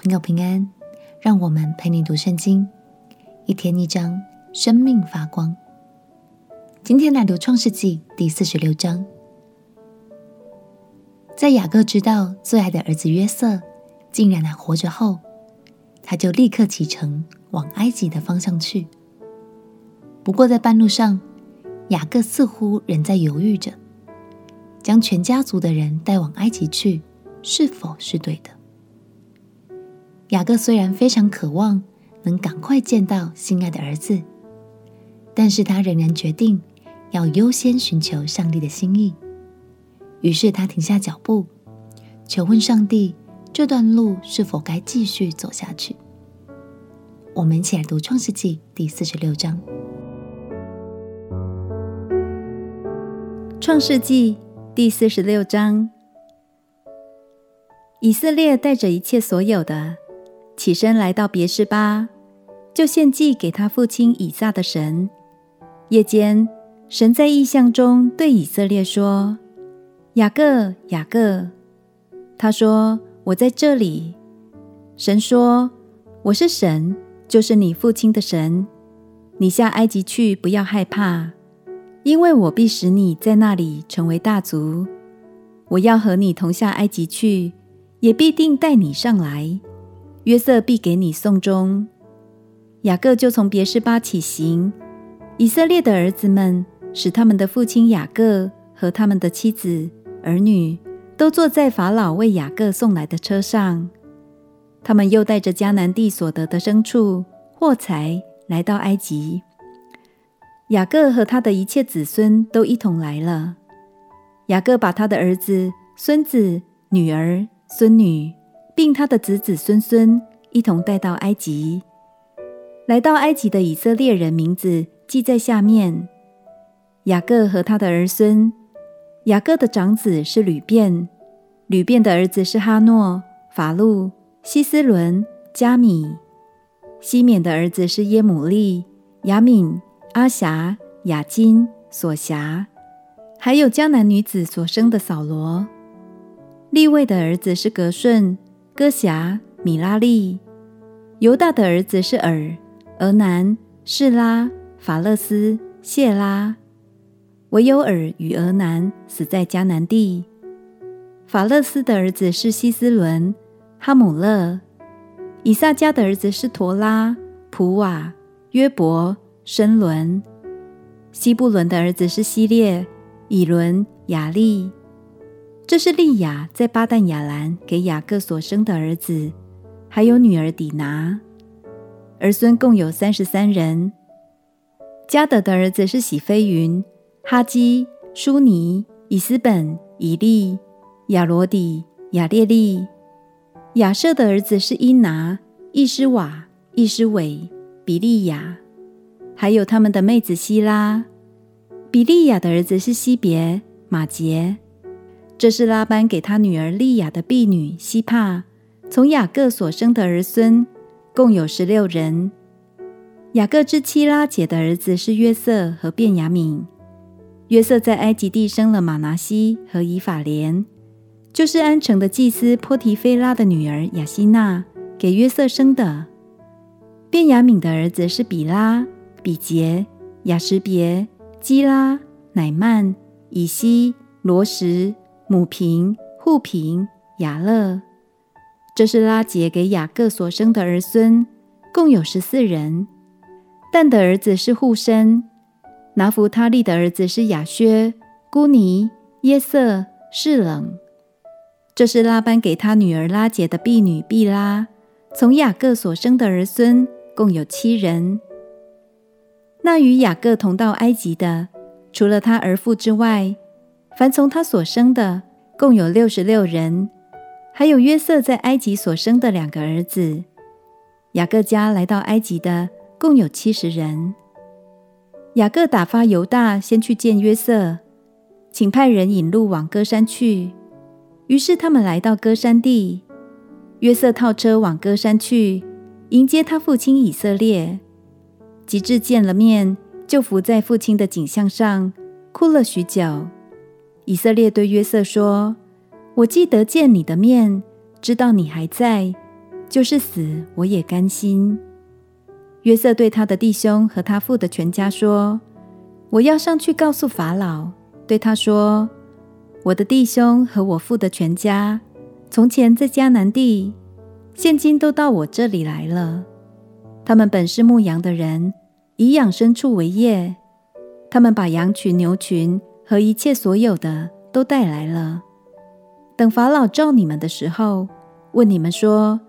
朋友平安，让我们陪你读圣经，一天一章，生命发光。今天来读创世纪第四十六章。在雅各知道最爱的儿子约瑟竟然还活着后，他就立刻启程往埃及的方向去。不过在半路上，雅各似乎仍在犹豫着，将全家族的人带往埃及去，是否是对的？雅各虽然非常渴望能赶快见到心爱的儿子，但是他仍然决定要优先寻求上帝的心意。于是他停下脚步，求问上帝这段路是否该继续走下去。我们一起来读创世纪第四十六章。创世纪第四十六章，以色列带着一切所有的。起身来到别是巴，就献祭给他父亲以撒的神。夜间，神在异象中对以色列说：“雅各，雅各。”他说：“我在这里。”神说：“我是神，就是你父亲的神。你下埃及去，不要害怕，因为我必使你在那里成为大族。我要和你同下埃及去，也必定带你上来。”约瑟必给你送终。雅各就从别是巴起行。以色列的儿子们使他们的父亲雅各和他们的妻子儿女都坐在法老为雅各送来的车上。他们又带着迦南地所得的牲畜、货财来到埃及。雅各和他的一切子孙都一同来了。雅各把他的儿子、孙子、女儿、孙女。并他的子子孙孙一同带到埃及，来到埃及的以色列人名字记在下面。雅各和他的儿孙，雅各的长子是吕便，吕便的儿子是哈诺、法路、希斯伦、加米。西缅的儿子是耶母利、亚敏、阿辖、雅金、索辖，还有迦南女子所生的扫罗。利未的儿子是革顺。哥辖、米拉利，犹大的儿子是尔、俄南、示拉、法勒斯、谢拉。唯有尔与俄南死在迦南地。法勒斯的儿子是希斯伦、哈姆勒。以萨迦的儿子是陀拉、普瓦、约伯、申伦。西布伦的儿子是希列、以伦、雅利。这是利亚在巴旦亚兰给雅各所生的儿子，还有女儿底拿，儿孙共有三十三人。迦得的儿子是喜飞云、哈基、书尼、以斯本、以利、亚罗底、亚列利。亚设的儿子是伊拿、易施瓦、易施伟、比利亚，还有他们的妹子希拉。比利亚的儿子是希别、马杰。这是拉班给他女儿利亚的婢女西帕，从雅各所生的儿孙，共有十六人。雅各之妻拉结的儿子是约瑟和便雅悯。约瑟在埃及地生了玛拿西和以法莲，就是安城的祭司波提菲拉的女儿雅西娜给约瑟生的。便雅悯的儿子是比拉、比杰、雅什别、基拉、乃曼、以西、罗什。母平、户平、雅勒，这是拉结给雅各所生的儿孙，共有十四人。但的儿子是户生，拿弗他利的儿子是雅薛、孤尼、耶色、示冷。这是拉班给他女儿拉结的婢女毕拉，从雅各所生的儿孙，共有七人。那与雅各同到埃及的，除了他儿妇之外，凡从他所生的，共有六十六人，还有约瑟在埃及所生的两个儿子。雅各家来到埃及的共有七十人。雅各打发犹大先去见约瑟，请派人引路往歌山去。于是他们来到歌山地，约瑟套车往歌山去，迎接他父亲以色列。及至见了面，就伏在父亲的颈项上，哭了许久。以色列对约瑟说：“我既得见你的面，知道你还在，就是死我也甘心。”约瑟对他的弟兄和他父的全家说：“我要上去告诉法老，对他说：我的弟兄和我父的全家，从前在迦南地，现今都到我这里来了。他们本是牧羊的人，以养牲畜为业。他们把羊群、牛群和一切所有的都带来了。等法老召你们的时候，问你们说：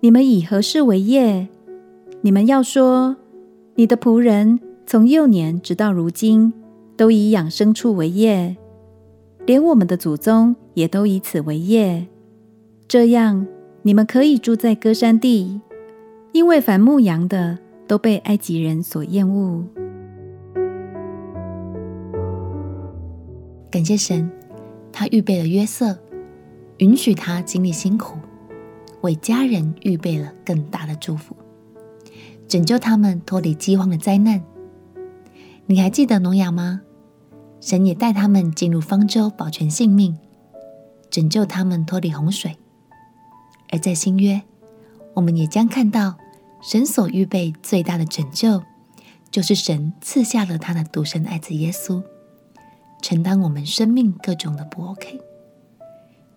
你们以何事为业？”你们要说，你的仆人从幼年直到如今，都以养牲畜为业，连我们的祖宗也都以此为业。这样，你们可以住在歌山地，因为凡牧羊的都被埃及人所厌恶。感谢神，他预备了约瑟，允许他经历辛苦，为家人预备了更大的祝福。拯救他们脱离饥荒的灾难。你还记得挪亚吗？神也带他们进入方舟，保全性命，拯救他们脱离洪水。而在新约，我们也将看到神所预备最大的拯救，就是神赐下了他的独生爱子耶稣，承担我们生命各种的不 OK，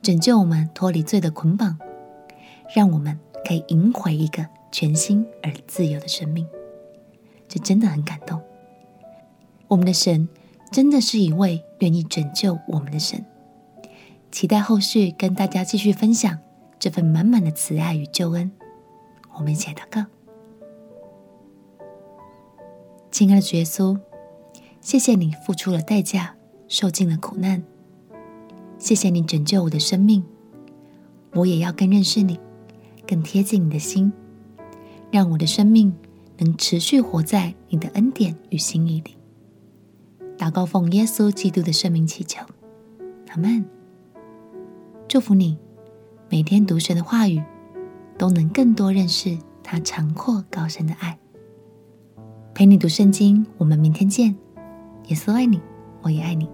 拯救我们脱离罪的捆绑，让我们可以赢回一个。全新而自由的生命，这真的很感动。我们的神真的是一位愿意拯救我们的神。期待后续跟大家继续分享这份满满的慈爱与救恩。我们一起来祷告。亲爱的主耶稣，谢谢你付出了代价，受尽了苦难。谢谢你拯救我的生命，我也要更认识你，更贴近你的心。让我的生命能持续活在你的恩典与心意里。祷告奉耶稣基督的圣名祈求，阿门。祝福你，每天读神的话语，都能更多认识他长阔高深的爱。陪你读圣经，我们明天见。耶稣爱你，我也爱你。